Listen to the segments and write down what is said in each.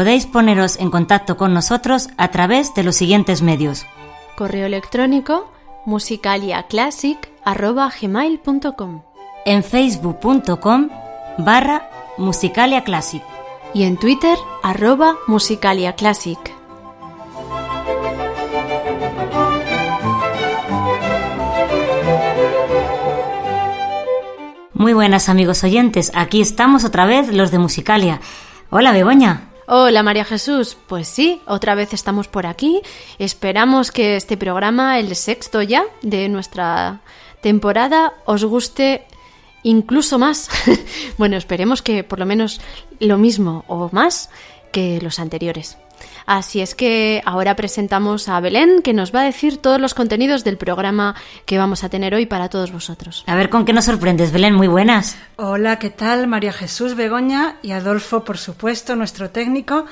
Podéis poneros en contacto con nosotros a través de los siguientes medios. Correo electrónico musicaliaclassic.gmail.com En facebook.com barra musicaliaclassic y en Twitter arroba musicaliaclassic. Muy buenas amigos oyentes, aquí estamos otra vez los de Musicalia. Hola Begoña. Hola María Jesús, pues sí, otra vez estamos por aquí. Esperamos que este programa, el sexto ya de nuestra temporada, os guste incluso más. bueno, esperemos que por lo menos lo mismo o más que los anteriores. Así es que ahora presentamos a Belén, que nos va a decir todos los contenidos del programa que vamos a tener hoy para todos vosotros. A ver con qué nos sorprendes, Belén, muy buenas. Hola, ¿qué tal? María Jesús Begoña y Adolfo, por supuesto, nuestro técnico,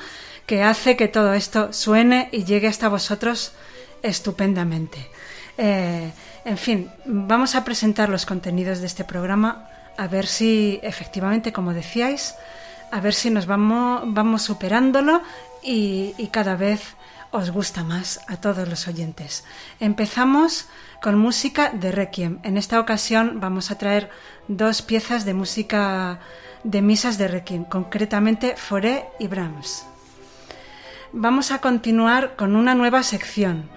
que hace que todo esto suene y llegue hasta vosotros estupendamente. Eh, en fin, vamos a presentar los contenidos de este programa, a ver si efectivamente, como decíais, a ver si nos vamos, vamos superándolo y, cada vez os gusta más a todos los oyentes. Empezamos con música de Requiem. En esta ocasión vamos a traer dos piezas de música de misas de Requiem, concretamente Foré y Brahms. Vamos a continuar con una nueva sección.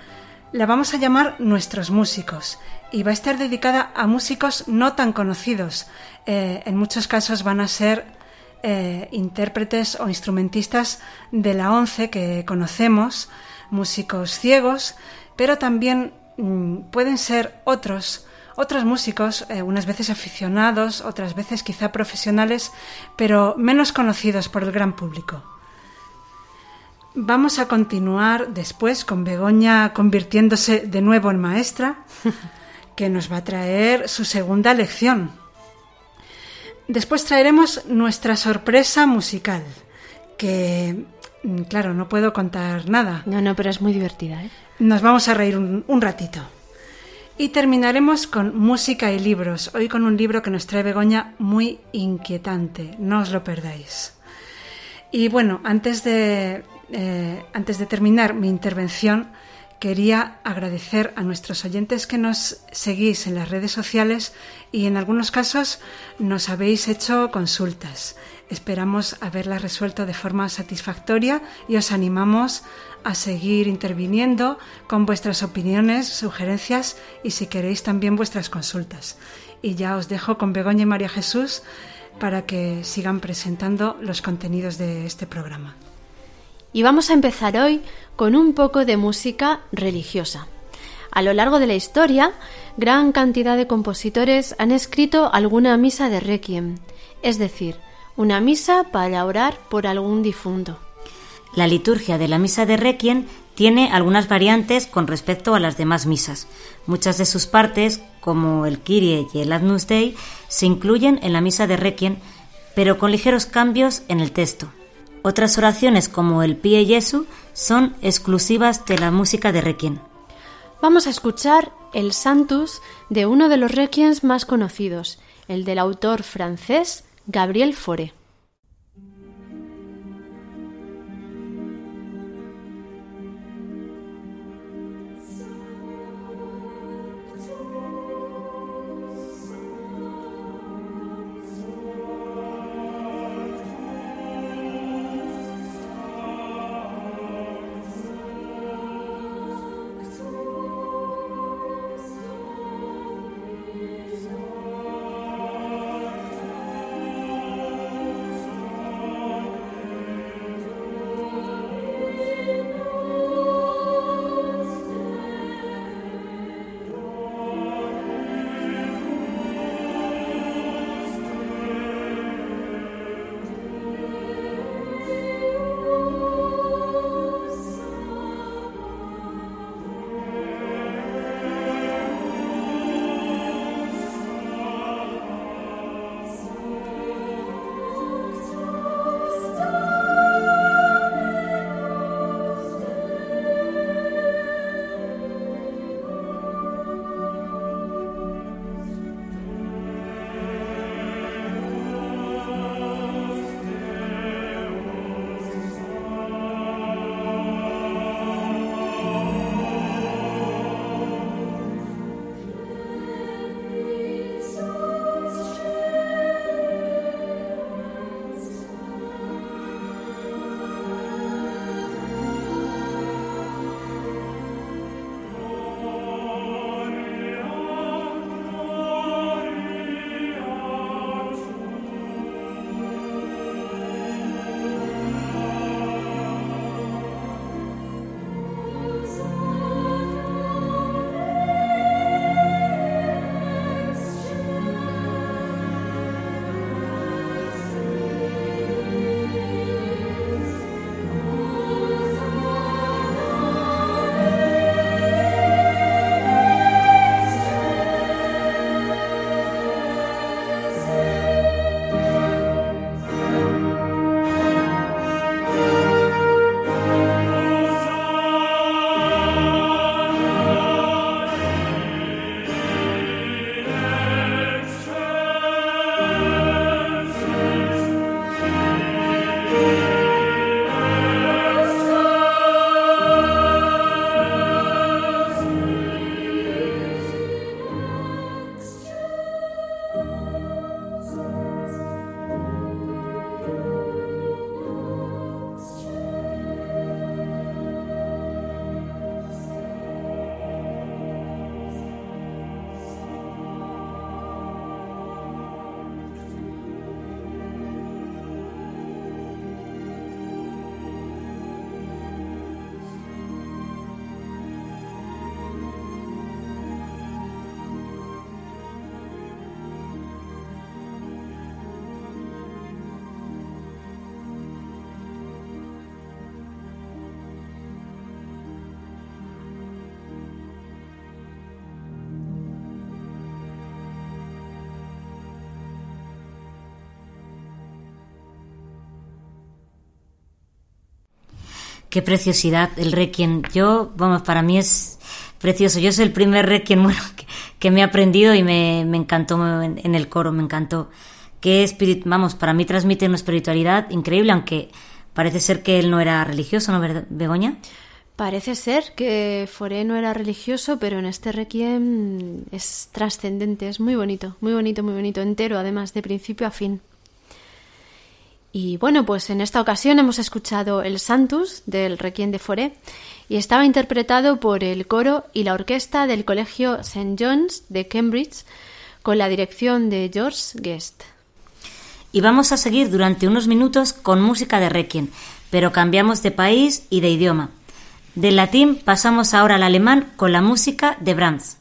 La vamos a llamar Nuestros músicos y va a estar dedicada a músicos no tan conocidos. Eh, en muchos casos van a ser eh, intérpretes o instrumentistas de la ONCE que conocemos, músicos ciegos, pero también mm, pueden ser otros, otros músicos, eh, unas veces aficionados, otras veces quizá profesionales, pero menos conocidos por el gran público. Vamos a continuar después con Begoña convirtiéndose de nuevo en maestra, que nos va a traer su segunda lección. Después traeremos nuestra sorpresa musical, que, mm, claro, no puedo contar nada. No, no, pero es muy divertida. ¿eh? Nos vamos a reír un, un ratito. Y terminaremos con música y libros, hoy con un libro que nos trae Begoña muy inquietante, no os lo perdáis. Y bueno, antes de, eh, antes de terminar mi intervención, quería agradecer a nuestros oyentes que nos seguís en las redes sociales y en algunos casos nos habéis hecho consultas. Esperamos haberlas resuelto de forma satisfactoria y os animamos a seguir interviniendo con vuestras opiniones, sugerencias y si queréis también vuestras consultas. Y ya os dejo con Begoña y María Jesús para que sigan presentando los contenidos de este programa. Y vamos a empezar hoy con un poco de música religiosa. A lo largo de la historia, gran cantidad de compositores han escrito alguna misa de requiem, es decir, una misa para orar por algún difunto. La liturgia de la misa de requiem tiene algunas variantes con respecto a las demás misas. Muchas de sus partes, como el Kyrie y el Agnus Dei, se incluyen en la misa de requiem, pero con ligeros cambios en el texto. Otras oraciones como el Pie Jesu son exclusivas de la música de Requiem. Vamos a escuchar el Santus de uno de los requiems más conocidos, el del autor francés Gabriel Fauré. Qué preciosidad el Requiem. Yo, vamos, para mí es precioso. Yo soy el primer Requiem bueno, que, me he aprendido y me, encantó en, el coro, me encantó. Qué vamos, para mí transmite una espiritualidad increíble, aunque parece ser que él no era religioso, ¿no, Begoña? Parece ser que Foré no era religioso, pero en este requiem es trascendente, es muy bonito, muy bonito, muy bonito, entero, además, de principio a fin. Y bueno, pues en esta ocasión hemos escuchado el Santus del Requiem de Foré y estaba interpretado por el coro y la orquesta del Colegio St. John's de Cambridge con la dirección de George Guest. Y vamos a seguir durante unos minutos con música de Requiem, pero cambiamos de país y de idioma. Del latín pasamos ahora al alemán con la música de Brahms.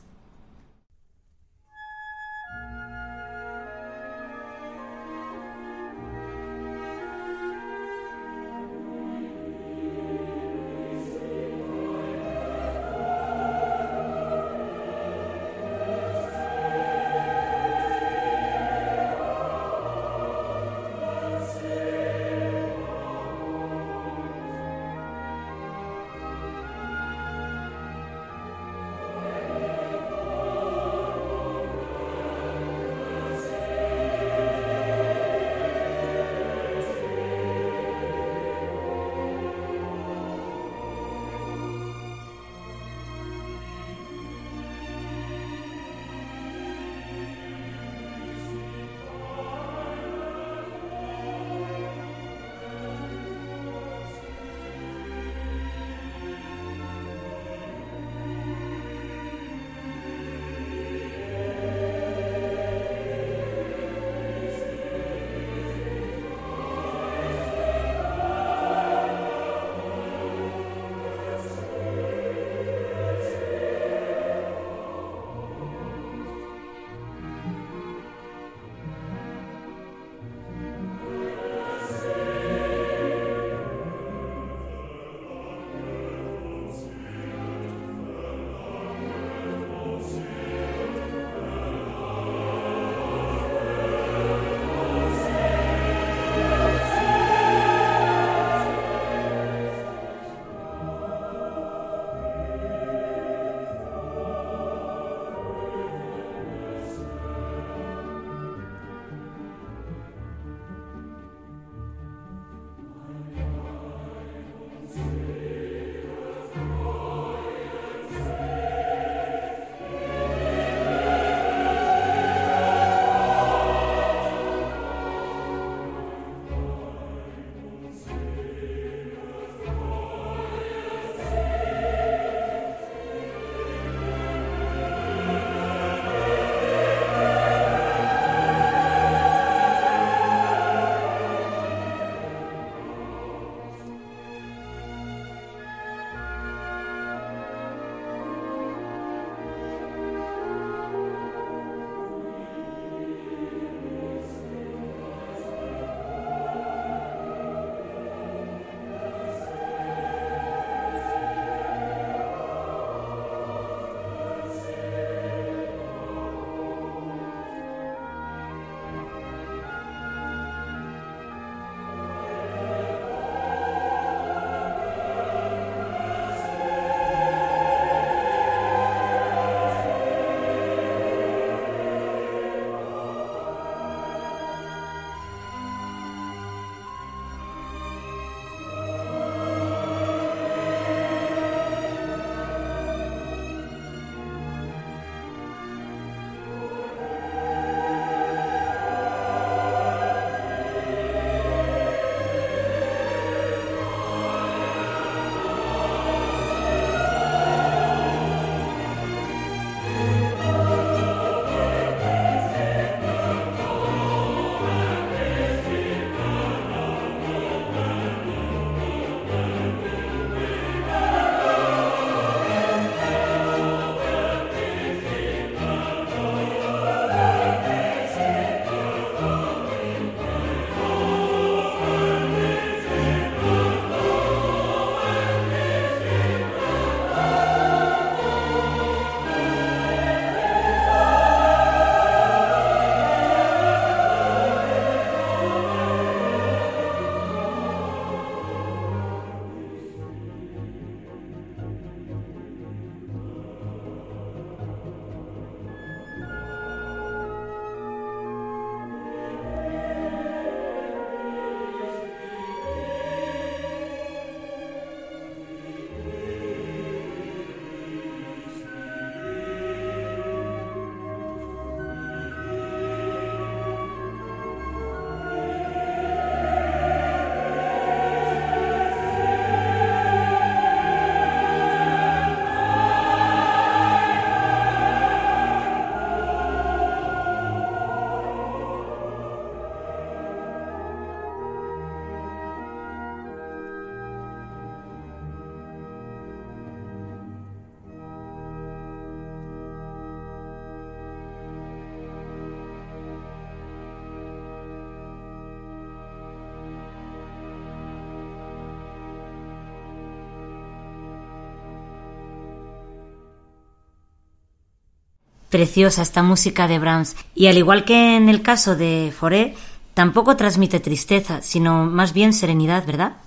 Preciosa esta música de Brahms. Y al igual que en el caso de Foré, tampoco transmite tristeza, sino más bien serenidad, ¿verdad?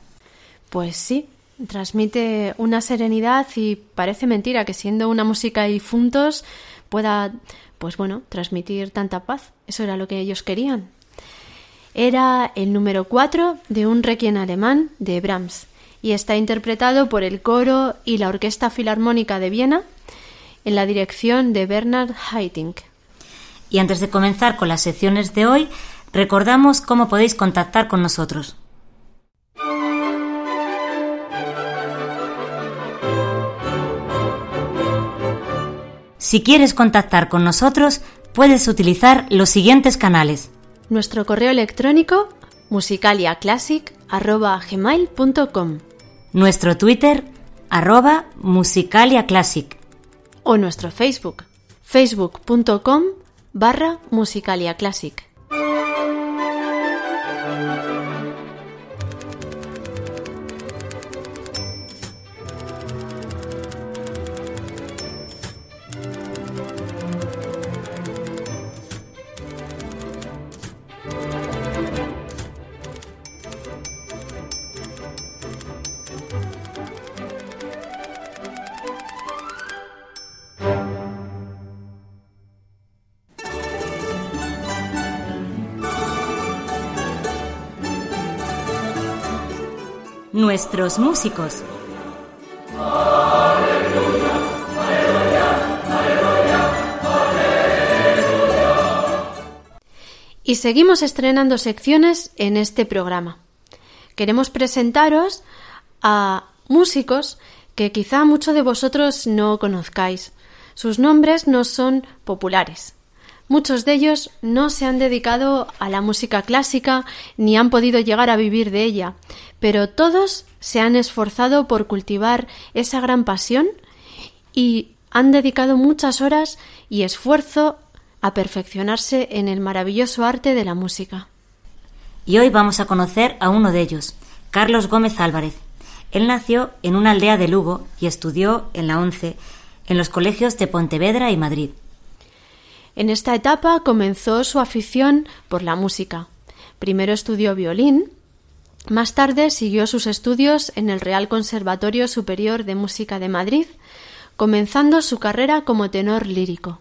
Pues sí, transmite una serenidad y parece mentira que siendo una música y funtos pueda, pues bueno, transmitir tanta paz. Eso era lo que ellos querían. Era el número 4 de un requiem alemán de Brahms y está interpretado por el coro y la Orquesta Filarmónica de Viena en la dirección de Bernard Haitink. Y antes de comenzar con las secciones de hoy, recordamos cómo podéis contactar con nosotros. Si quieres contactar con nosotros, puedes utilizar los siguientes canales. Nuestro correo electrónico musicaliaclassic.gmail.com Nuestro Twitter arroba musicaliaclassic o nuestro Facebook facebook.com barra musicaliaclassic. Músicos. Y seguimos estrenando secciones en este programa. Queremos presentaros a músicos que quizá muchos de vosotros no conozcáis. Sus nombres no son populares. Muchos de ellos no se han dedicado a la música clásica ni han podido llegar a vivir de ella, pero todos se han esforzado por cultivar esa gran pasión y han dedicado muchas horas y esfuerzo a perfeccionarse en el maravilloso arte de la música. Y hoy vamos a conocer a uno de ellos, Carlos Gómez Álvarez. Él nació en una aldea de Lugo y estudió en la ONCE en los colegios de Pontevedra y Madrid. En esta etapa comenzó su afición por la música. Primero estudió violín, más tarde siguió sus estudios en el Real Conservatorio Superior de Música de Madrid, comenzando su carrera como tenor lírico.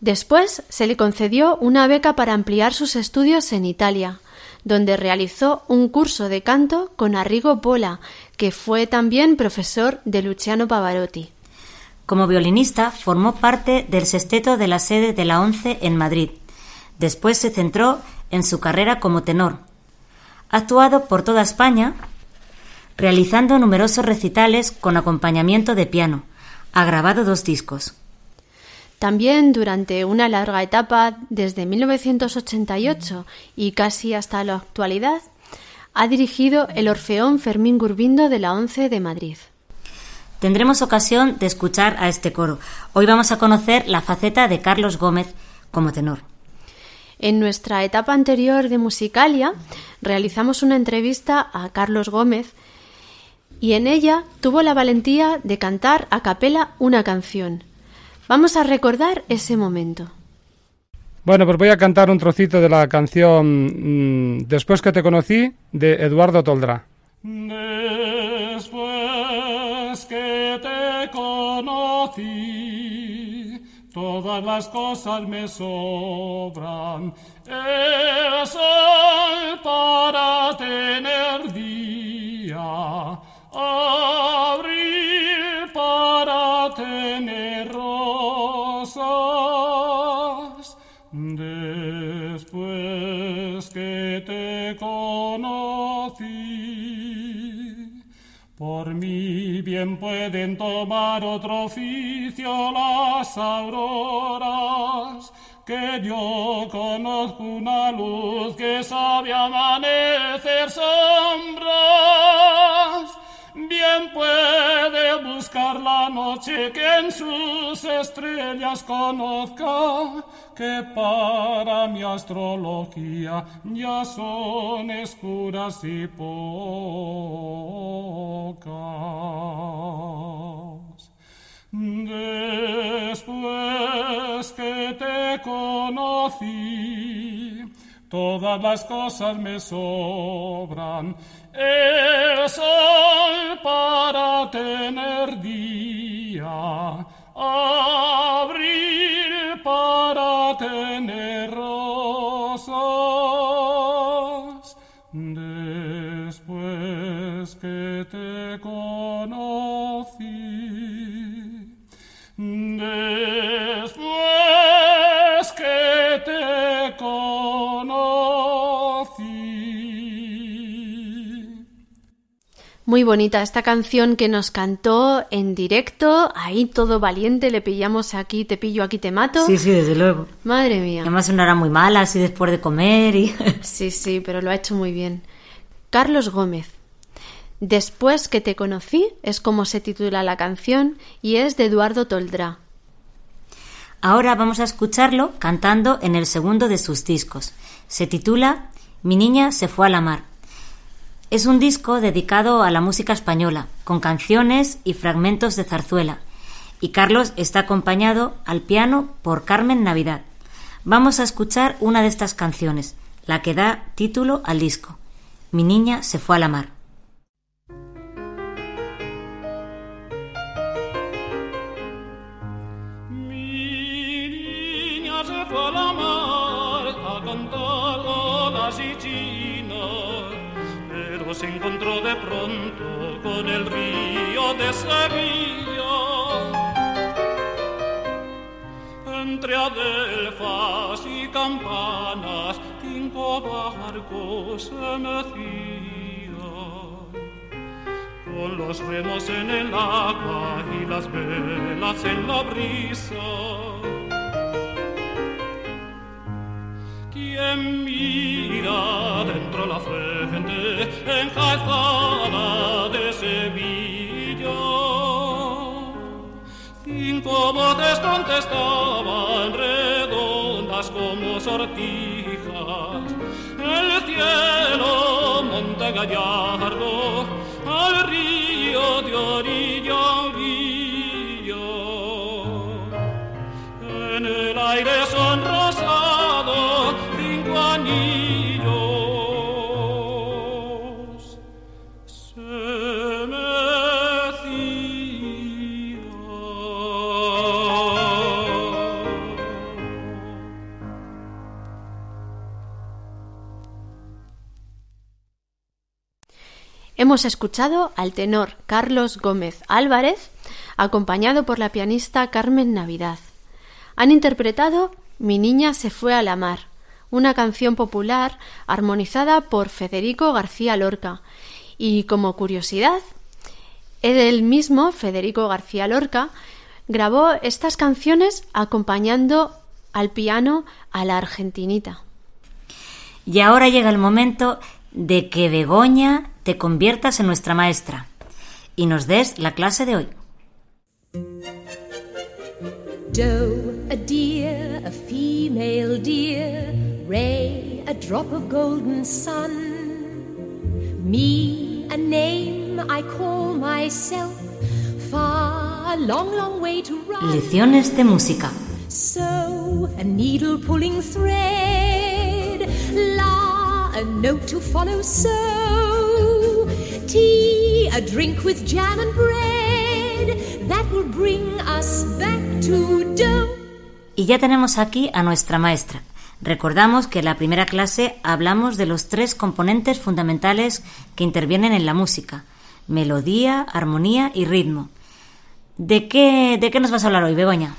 Después se le concedió una beca para ampliar sus estudios en Italia, donde realizó un curso de canto con Arrigo Pola, que fue también profesor de Luciano Pavarotti. Como violinista formó parte del sexteto de la sede de la ONCE en Madrid. Después se centró en su carrera como tenor. Ha actuado por toda España, realizando numerosos recitales con acompañamiento de piano. Ha grabado dos discos. También durante una larga etapa, desde 1988 y casi hasta la actualidad, ha dirigido el Orfeón Fermín Gurbindo de la ONCE de Madrid tendremos ocasión de escuchar a este coro. Hoy vamos a conocer la faceta de Carlos Gómez como tenor. En nuestra etapa anterior de Musicalia realizamos una entrevista a Carlos Gómez y en ella tuvo la valentía de cantar a capela una canción. Vamos a recordar ese momento. Bueno, pues voy a cantar un trocito de la canción mm, Después que te conocí de Eduardo Toldrá. Todas las cosas me sobran. El sol para tener día, abril para tener por mí bien pueden tomar otro oficio las auroras, que yo conozco una luz que sabe amanecer sombras. Bien puede buscar la noche que en sus estrellas conozca que para mi astrología ya son escuras y pocas. Después te conocí, todas las cosas me sobran. El sol para tener día, abril Muy bonita esta canción que nos cantó en directo, ahí todo valiente, le pillamos aquí, te pillo, aquí te mato. Sí, sí, desde luego. Madre mía. además una hora muy mala, así después de comer y... Sí, sí, pero lo ha hecho muy bien. Carlos Gómez. Después que te conocí es como se titula la canción y es de Eduardo Toldrá. Ahora vamos a escucharlo cantando en el segundo de sus discos. Se titula Mi niña se fue a la mar. Es un disco dedicado a la música española, con canciones y fragmentos de zarzuela. Y Carlos está acompañado al piano por Carmen Navidad. Vamos a escuchar una de estas canciones, la que da título al disco. Mi niña se fue a la mar. Encontró de pronto con el río de Sevilla. Entre adelfas y campanas, cinco barcos se mecían con los remos en el agua y las velas en la brisa. Quien mira dentro la frente enjaezada de Sevilla, cinco voces contestaban redondas como sortijas. El cielo, monte gallardo, al río de orilla. Hemos escuchado al tenor Carlos Gómez Álvarez, acompañado por la pianista Carmen Navidad. Han interpretado Mi niña se fue a la mar, una canción popular armonizada por Federico García Lorca. Y como curiosidad, él mismo, Federico García Lorca, grabó estas canciones acompañando al piano a la argentinita. Y ahora llega el momento de que Begoña te conviertas en nuestra maestra y nos des la clase de hoy. Doe, a deer, a female deer, ray, a drop of golden sun. Me, a name I call myself, far, a long, long way to run. Lecciones de música. So, a needle pulling thread, la, a note to follow, so, tea, a drink with jam and bread, that will bring us back to dough. Y ya tenemos aquí a nuestra maestra. Recordamos que en la primera clase hablamos de los tres componentes fundamentales que intervienen en la música: melodía, armonía y ritmo. ¿De qué, de qué nos vas a hablar hoy, Begoña?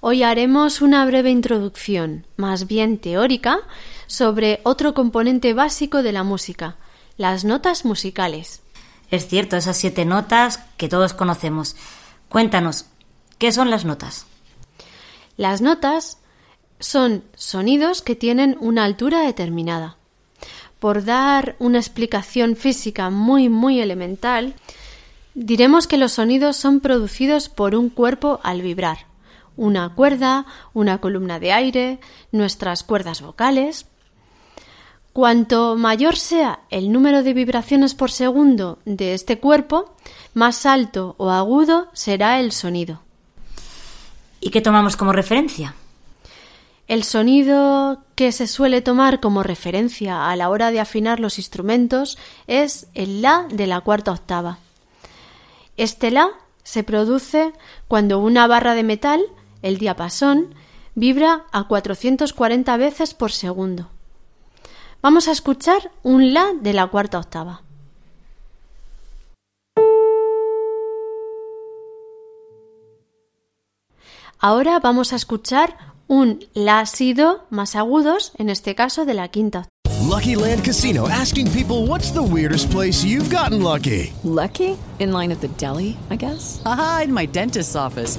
Hoy haremos una breve introducción, más bien teórica, sobre otro componente básico de la música, las notas musicales. Es cierto, esas siete notas que todos conocemos. Cuéntanos, ¿qué son las notas? Las notas son sonidos que tienen una altura determinada. Por dar una explicación física muy muy elemental, diremos que los sonidos son producidos por un cuerpo al vibrar. Una cuerda, una columna de aire, nuestras cuerdas vocales. Cuanto mayor sea el número de vibraciones por segundo de este cuerpo, más alto o agudo será el sonido. ¿Y qué tomamos como referencia? El sonido que se suele tomar como referencia a la hora de afinar los instrumentos es el La de la cuarta octava. Este La se produce cuando una barra de metal, el diapasón, vibra a 440 veces por segundo. Vamos a escuchar un La de la cuarta octava. Ahora vamos a escuchar un La sido más agudos, en este caso de la quinta. Lucky Land Casino asking people what's the weirdest place you've gotten lucky? Lucky? In line at the deli, I guess? Aha, in my dentist's office.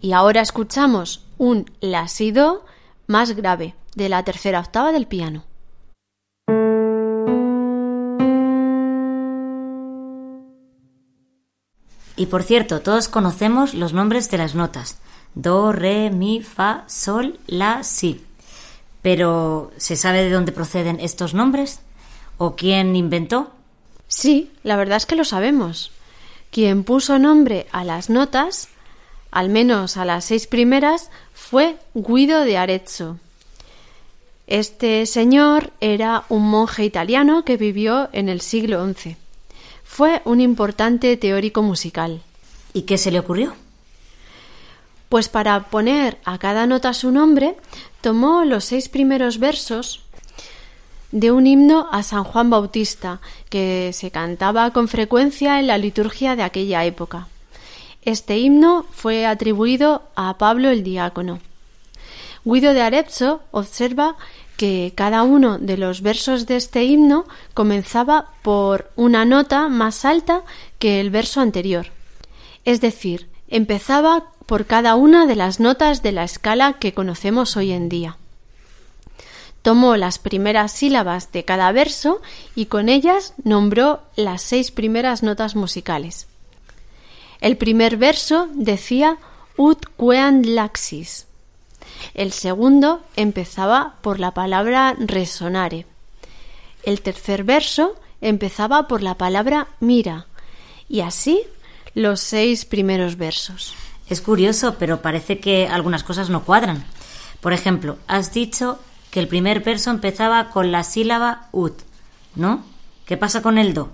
Y ahora escuchamos un La si do más grave de la tercera octava del piano. Y por cierto, todos conocemos los nombres de las notas. Do, re, mi, fa, sol, la, si. Pero, ¿se sabe de dónde proceden estos nombres? ¿O quién inventó? Sí, la verdad es que lo sabemos. Quien puso nombre a las notas al menos a las seis primeras, fue Guido de Arezzo. Este señor era un monje italiano que vivió en el siglo XI. Fue un importante teórico musical. ¿Y qué se le ocurrió? Pues para poner a cada nota su nombre, tomó los seis primeros versos de un himno a San Juan Bautista, que se cantaba con frecuencia en la liturgia de aquella época. Este himno fue atribuido a Pablo el diácono. Guido de Arezzo observa que cada uno de los versos de este himno comenzaba por una nota más alta que el verso anterior. Es decir, empezaba por cada una de las notas de la escala que conocemos hoy en día. Tomó las primeras sílabas de cada verso y con ellas nombró las seis primeras notas musicales. El primer verso decía ut quean laxis. El segundo empezaba por la palabra resonare. El tercer verso empezaba por la palabra mira. Y así los seis primeros versos. Es curioso, pero parece que algunas cosas no cuadran. Por ejemplo, has dicho que el primer verso empezaba con la sílaba ut, ¿no? ¿Qué pasa con el do?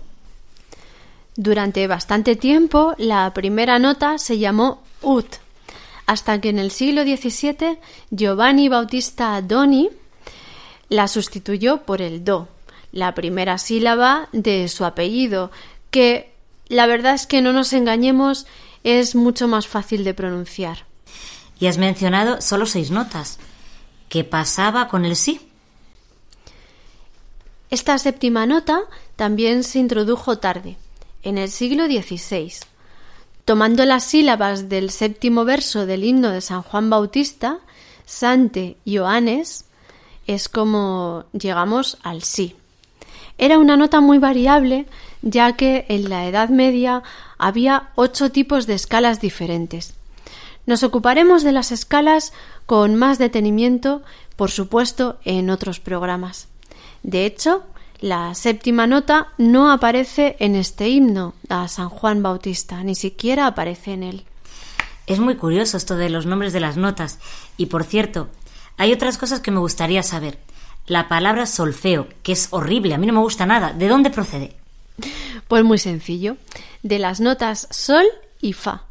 Durante bastante tiempo la primera nota se llamó ut, hasta que en el siglo XVII Giovanni Bautista Doni la sustituyó por el do, la primera sílaba de su apellido, que la verdad es que no nos engañemos, es mucho más fácil de pronunciar. Y has mencionado solo seis notas. ¿Qué pasaba con el sí? Esta séptima nota también se introdujo tarde en el siglo XVI. Tomando las sílabas del séptimo verso del himno de San Juan Bautista, Sante Ioannes, es como llegamos al sí. Era una nota muy variable, ya que en la Edad Media había ocho tipos de escalas diferentes. Nos ocuparemos de las escalas con más detenimiento, por supuesto, en otros programas. De hecho, la séptima nota no aparece en este himno a San Juan Bautista, ni siquiera aparece en él. Es muy curioso esto de los nombres de las notas. Y por cierto, hay otras cosas que me gustaría saber. La palabra solfeo, que es horrible, a mí no me gusta nada. ¿De dónde procede? Pues muy sencillo, de las notas sol y fa.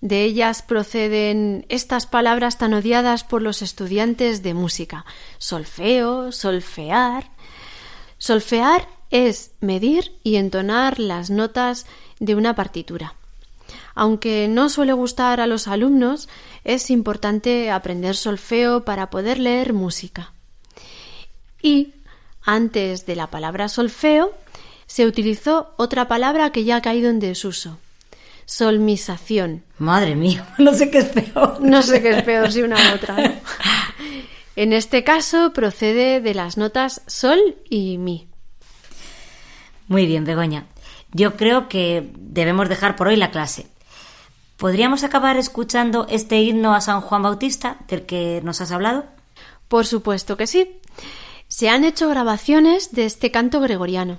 De ellas proceden estas palabras tan odiadas por los estudiantes de música. Solfeo, solfear. Solfear es medir y entonar las notas de una partitura. Aunque no suele gustar a los alumnos, es importante aprender solfeo para poder leer música. Y antes de la palabra solfeo se utilizó otra palabra que ya ha caído en desuso. Solmización. Madre mía, no sé qué es peor. No sé qué es peor si una u otra. ¿no? En este caso procede de las notas sol y mi. Muy bien, Begoña. Yo creo que debemos dejar por hoy la clase. ¿Podríamos acabar escuchando este himno a San Juan Bautista del que nos has hablado? Por supuesto que sí. Se han hecho grabaciones de este canto gregoriano.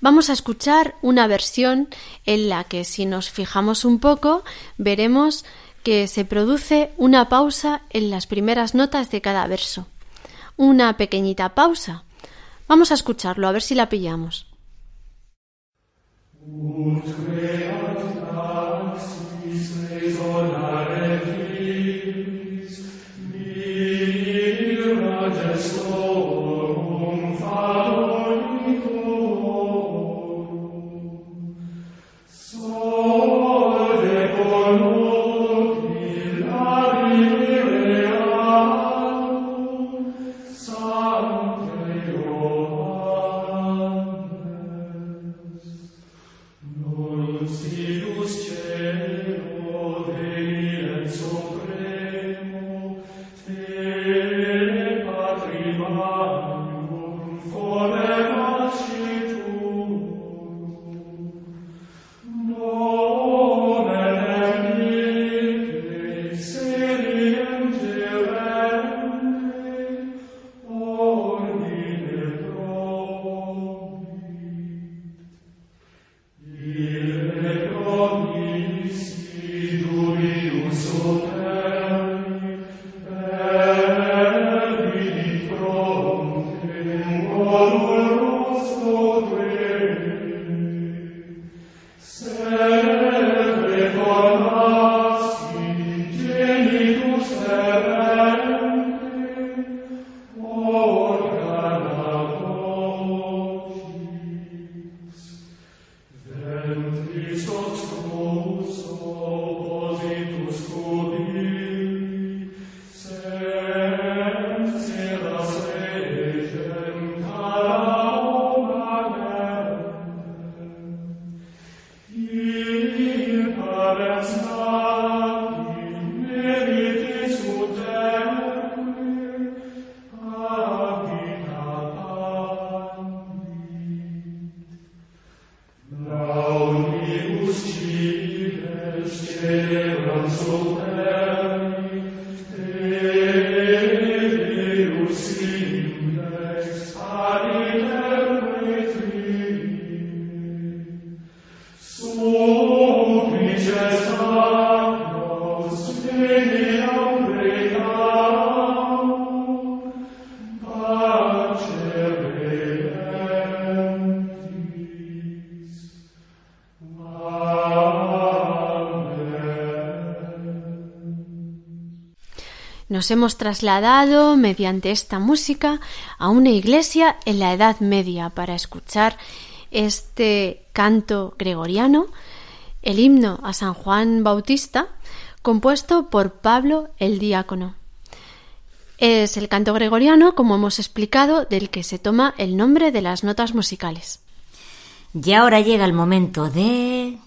Vamos a escuchar una versión en la que si nos fijamos un poco veremos que se produce una pausa en las primeras notas de cada verso. Una pequeñita pausa. Vamos a escucharlo a ver si la pillamos. Nos hemos trasladado mediante esta música a una iglesia en la Edad Media para escuchar este canto gregoriano, el himno a San Juan Bautista, compuesto por Pablo el Diácono. Es el canto gregoriano, como hemos explicado, del que se toma el nombre de las notas musicales. Y ahora llega el momento de...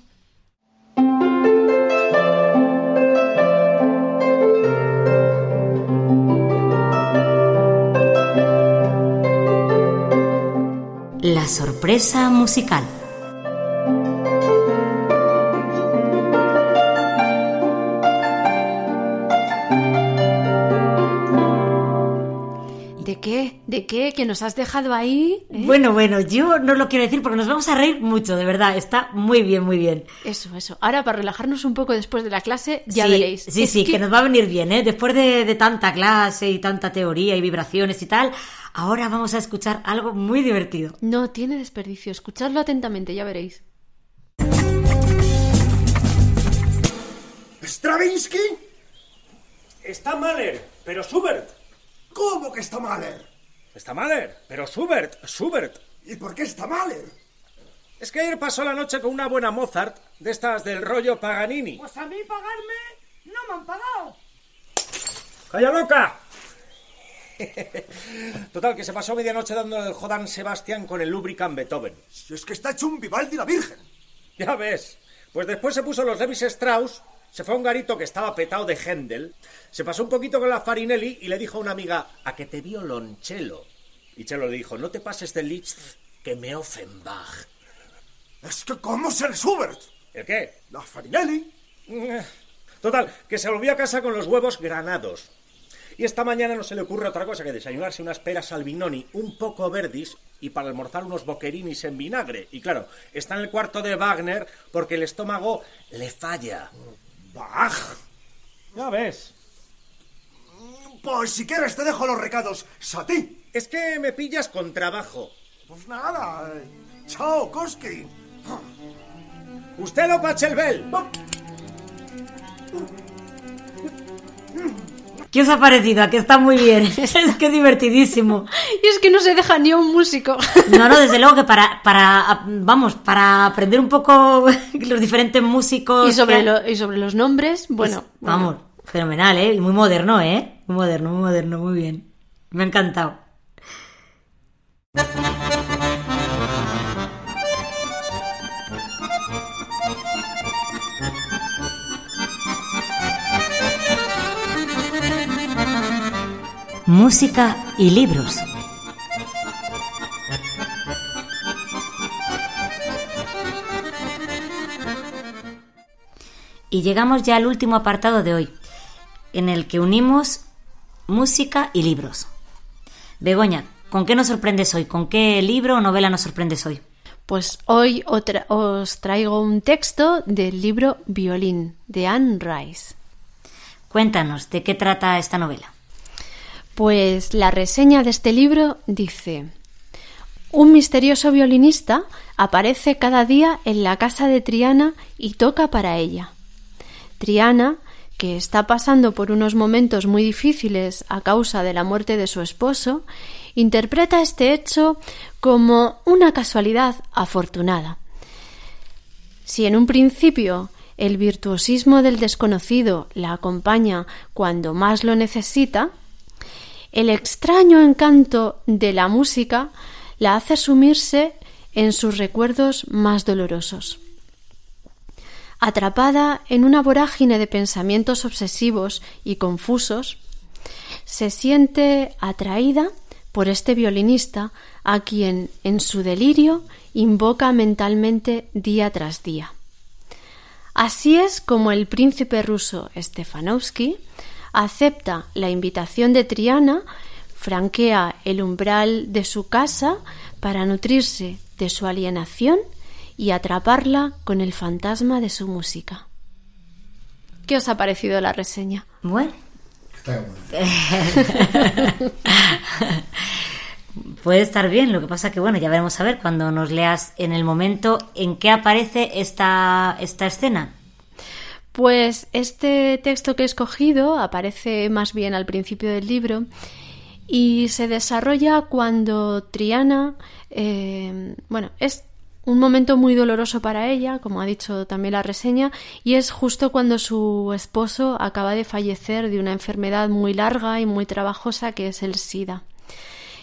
La sorpresa musical. ¿De qué? ¿De qué? ¿Que nos has dejado ahí? ¿Eh? Bueno, bueno, yo no lo quiero decir porque nos vamos a reír mucho, de verdad. Está muy bien, muy bien. Eso, eso. Ahora, para relajarnos un poco después de la clase, ya sí, veréis. Sí, Es sí, que... nos va a venir bien, ¿eh? Después de, de tanta clase y tanta teoría y vibraciones y tal, ahora vamos a escuchar algo muy divertido. No tiene desperdicio. Escuchadlo atentamente, ya veréis. ¿Stravinsky? Está Mahler, pero Schubert. ¿Cómo que está Mahler? Está Mahler, pero Schubert, Schubert. ¿Y por qué está Mahler? Es que ayer pasó la noche con una buena Mozart, de estas del rollo Paganini. Pues a mí pagarme no me han pagado. ¡Calla loca! Total, que se pasó medianoche dándole el Jodan Sebastián con el Lubricant Beethoven. Si es que está hecho un Vivaldi la Virgen. Ya ves. Pues después se puso los Levis Strauss, se fue a un garito que estaba petado de Händel, se pasó un poquito con la Farinelli y le dijo a una amiga, a que te violonchelo. Y Chelo le dijo, no te pases de Liszt, que me Offenbach. Es que ¿cómo ser Schubert? ¿El qué? La Farinelli. Total, que se volvió a casa con los huevos granados. Y esta mañana no se le ocurre otra cosa que desayunarse unas peras albinoni un poco verdis y para almorzar unos boquerinis en vinagre. Y claro, está en el cuarto de Wagner porque el estómago le falla. ¡Baj! Ya ves. Pues si quieres te dejo los recados. ¡Sati! Es que me pillas con trabajo. Pues nada. Chao, Koski. ¡Usted lo Pachelbel! ¿Qué os ha parecido? ¿A que está muy bien? es que es divertidísimo. Y es que no se deja ni un músico. No, no, desde luego que para, para vamos, para aprender un poco los diferentes músicos... Y sobre, que- lo- y sobre los nombres, bueno. Pues, vamos, fenomenal, ¿eh? Y muy moderno, ¿eh? Muy moderno, muy moderno, muy bien. Me ha encantado. Música y libros. Y llegamos ya al último apartado de hoy, en el que unimos música y libros. Begoña, ¿con qué nos sorprendes hoy? ¿Con qué libro o novela nos sorprendes hoy? Pues hoy otra- os traigo un texto del libro Violín de Anne Rice. Cuéntanos, ¿de qué trata esta novela? Pues la reseña de este libro dice, un misterioso violinista aparece cada día en la casa de Triana y toca para ella. Triana, que está pasando por unos momentos muy difíciles a causa de la muerte de su esposo, interpreta este hecho como una casualidad afortunada. Si en un principio el virtuosismo del desconocido la acompaña cuando más lo necesita, el extraño encanto de la música la hace sumirse en sus recuerdos más dolorosos. Atrapada en una vorágine de pensamientos obsesivos y confusos, se siente atraída por este violinista a quien en su delirio invoca mentalmente día tras día. Así es como el príncipe ruso Stefanovsky acepta la invitación de Triana, franquea el umbral de su casa para nutrirse de su alienación y atraparla con el fantasma de su música. ¿Qué os ha parecido la reseña? Bueno. Puede estar bien, lo que pasa que bueno, ya veremos a ver cuando nos leas en el momento en que aparece esta, esta escena. Pues este texto que he escogido aparece más bien al principio del libro y se desarrolla cuando Triana, eh, bueno, es un momento muy doloroso para ella, como ha dicho también la reseña, y es justo cuando su esposo acaba de fallecer de una enfermedad muy larga y muy trabajosa que es el SIDA.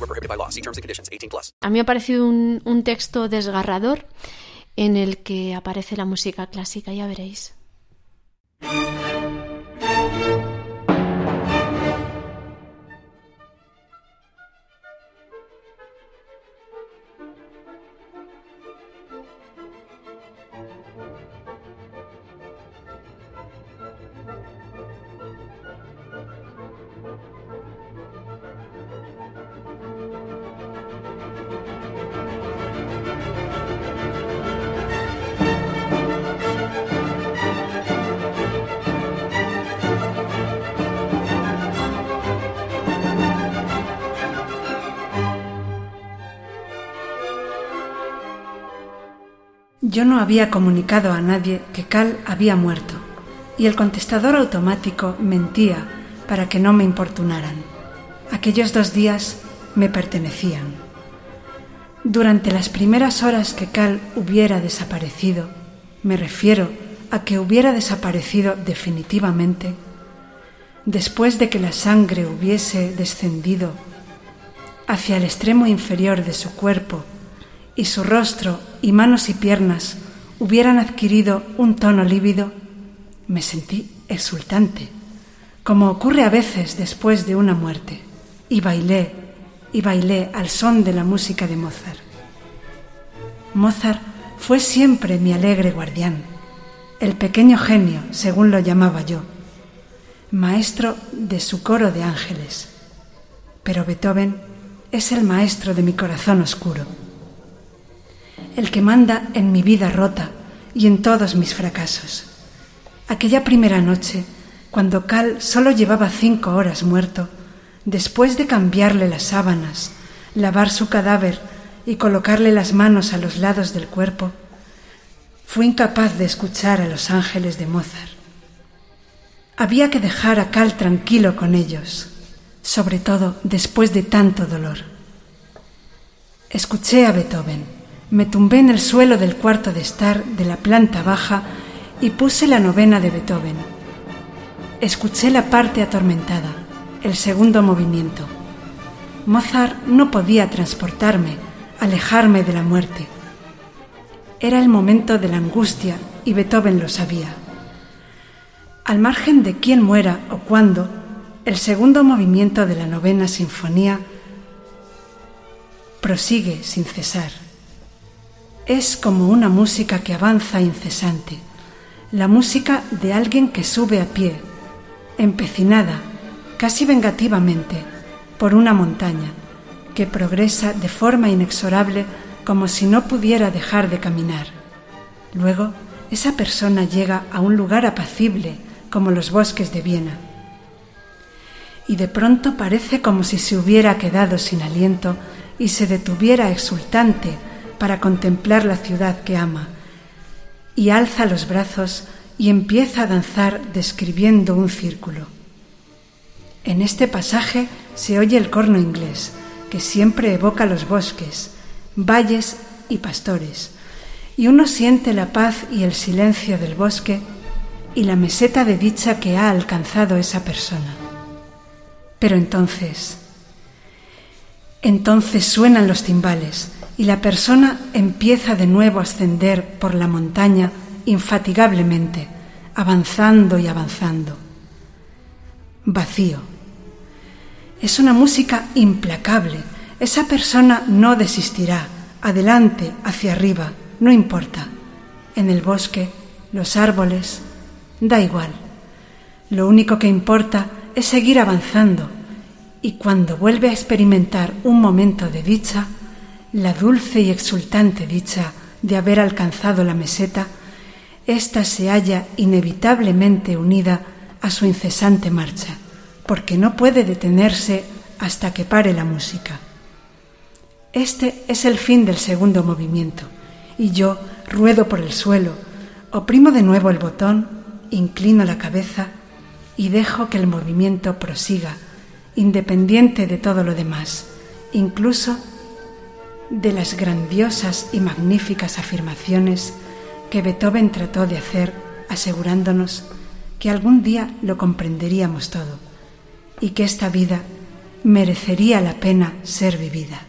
were prohibited by law. See terms and conditions. 18 plus. a mí me ha parecido un, un texto desgarrador en el que aparece la música clásica, ya veréis. Yo no había comunicado a nadie que Cal había muerto, y el contestador automático mentía para que no me importunaran. Aquellos dos días me pertenecían. Durante las primeras horas que Cal hubiera desaparecido, me refiero a que hubiera desaparecido definitivamente, después de que la sangre hubiese descendido hacia el extremo inferior de su cuerpo y su rostro y manos y piernas hubieran adquirido un tono lívido, me sentí exultante, como ocurre a veces después de una muerte, y bailé y bailé al son de la música de Mozart. Mozart fue siempre mi alegre guardián, el pequeño genio, según lo llamaba yo, maestro de su coro de ángeles. Pero Beethoven es el maestro de mi corazón oscuro el que manda en mi vida rota y en todos mis fracasos. Aquella primera noche, cuando Cal solo llevaba cinco horas muerto, después de cambiarle las sábanas, lavar su cadáver y colocarle las manos a los lados del cuerpo, fui incapaz de escuchar a los ángeles de Mozart. Había que dejar a Cal tranquilo con ellos, sobre todo después de tanto dolor. Escuché a Beethoven me tumbé en el suelo del cuarto de estar de la planta baja y puse la novena de Beethoven. Escuché la parte atormentada, el segundo movimiento. Mozart no podía transportarme, alejarme de la muerte. Era el momento de la angustia y Beethoven lo sabía. Al margen de quién muera o cuándo, el segundo movimiento de la novena sinfonía prosigue sin cesar es como una música que avanza incesante, la música de alguien que sube a pie, empecinada, casi vengativamente, por una montaña, que progresa de forma inexorable como si no pudiera dejar de caminar. Luego, esa persona llega a un lugar apacible como los bosques de Viena. Y de pronto parece como si se hubiera quedado sin aliento y se detuviera exultante para contemplar la ciudad que ama, y alza los brazos y empieza a danzar describiendo un círculo. En este pasaje se oye el corno inglés, que siempre evoca los bosques, valles y pastores, y uno siente la paz y el silencio del bosque y la meseta de dicha que ha alcanzado esa persona. Pero entonces, entonces suenan los timbales, y la persona empieza de nuevo a ascender por la montaña infatigablemente, avanzando y avanzando. Vacío. Es una música implacable. Esa persona no desistirá. Adelante, hacia arriba, no importa. En el bosque, los árboles, da igual. Lo único que importa es seguir avanzando y cuando vuelve a experimentar un momento de dicha, la dulce y exultante dicha de haber alcanzado la meseta, ésta se halla inevitablemente unida a su incesante marcha, porque no puede detenerse hasta que pare la música. Este es el fin del segundo movimiento, y yo ruedo por el suelo, oprimo de nuevo el botón, inclino la cabeza y dejo que el movimiento prosiga, independiente de todo lo demás, incluso de las grandiosas y magníficas afirmaciones que Beethoven trató de hacer asegurándonos que algún día lo comprenderíamos todo y que esta vida merecería la pena ser vivida.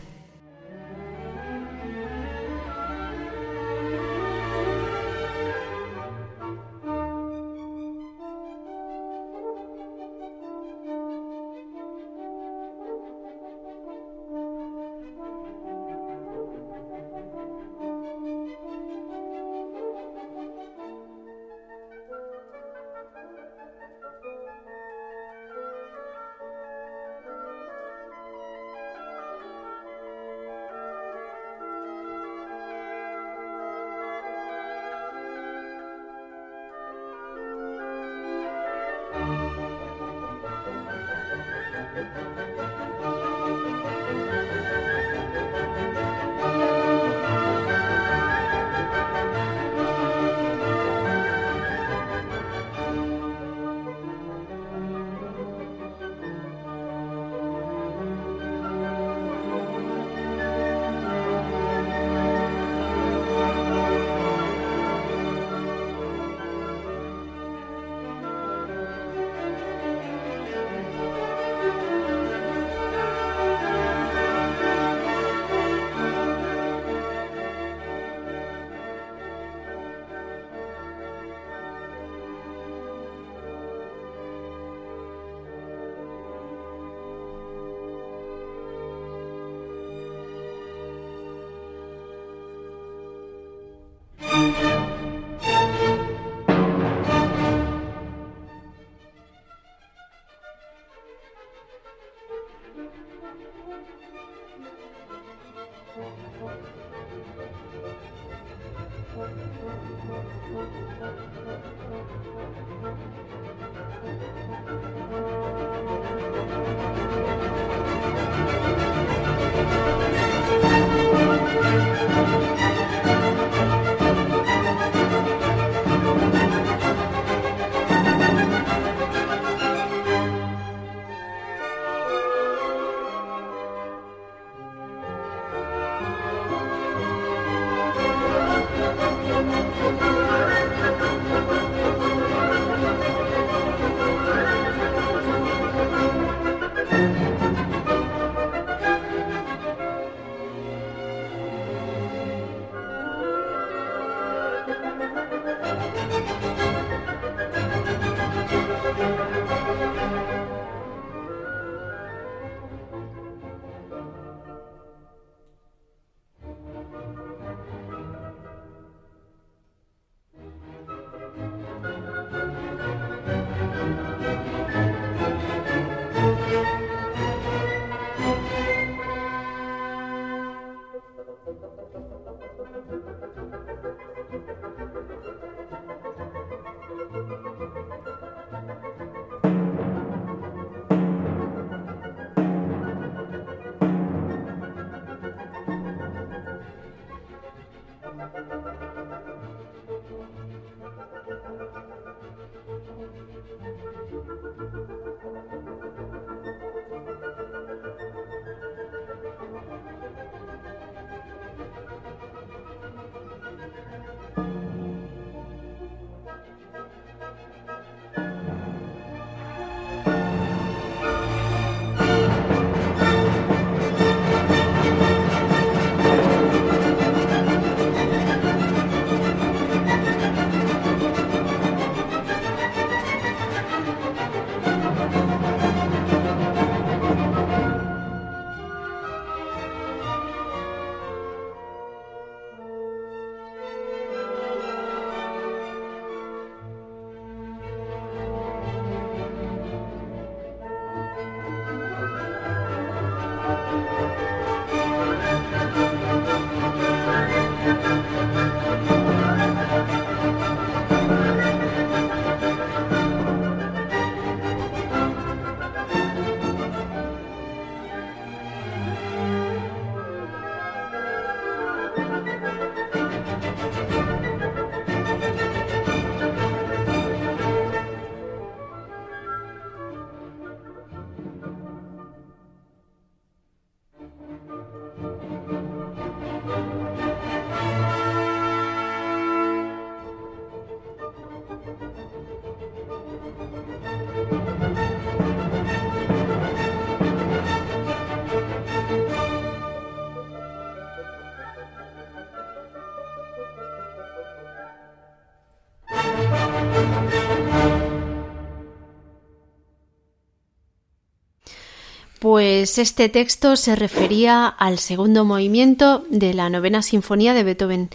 Pues este texto se refería al segundo movimiento de la novena sinfonía de Beethoven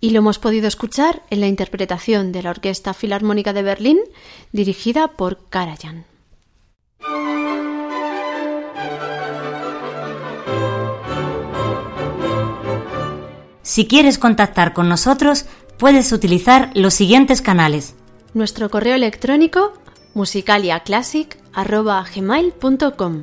y lo hemos podido escuchar en la interpretación de la Orquesta Filarmónica de Berlín dirigida por Karajan. Si quieres contactar con nosotros, puedes utilizar los siguientes canales. Nuestro correo electrónico musicaliaclassic.gmail.com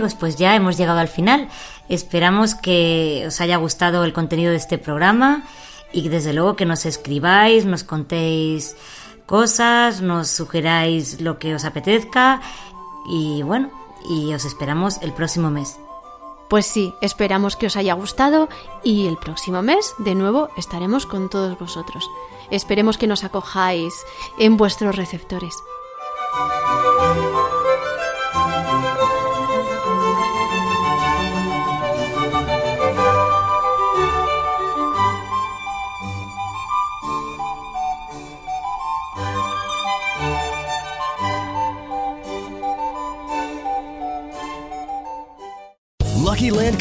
Pues ya hemos llegado al final. Esperamos que os haya gustado el contenido de este programa y desde luego que nos escribáis, nos contéis cosas, nos sugeráis lo que os apetezca y bueno, y os esperamos el próximo mes. Pues sí, esperamos que os haya gustado y el próximo mes de nuevo estaremos con todos vosotros. Esperemos que nos acojáis en vuestros receptores.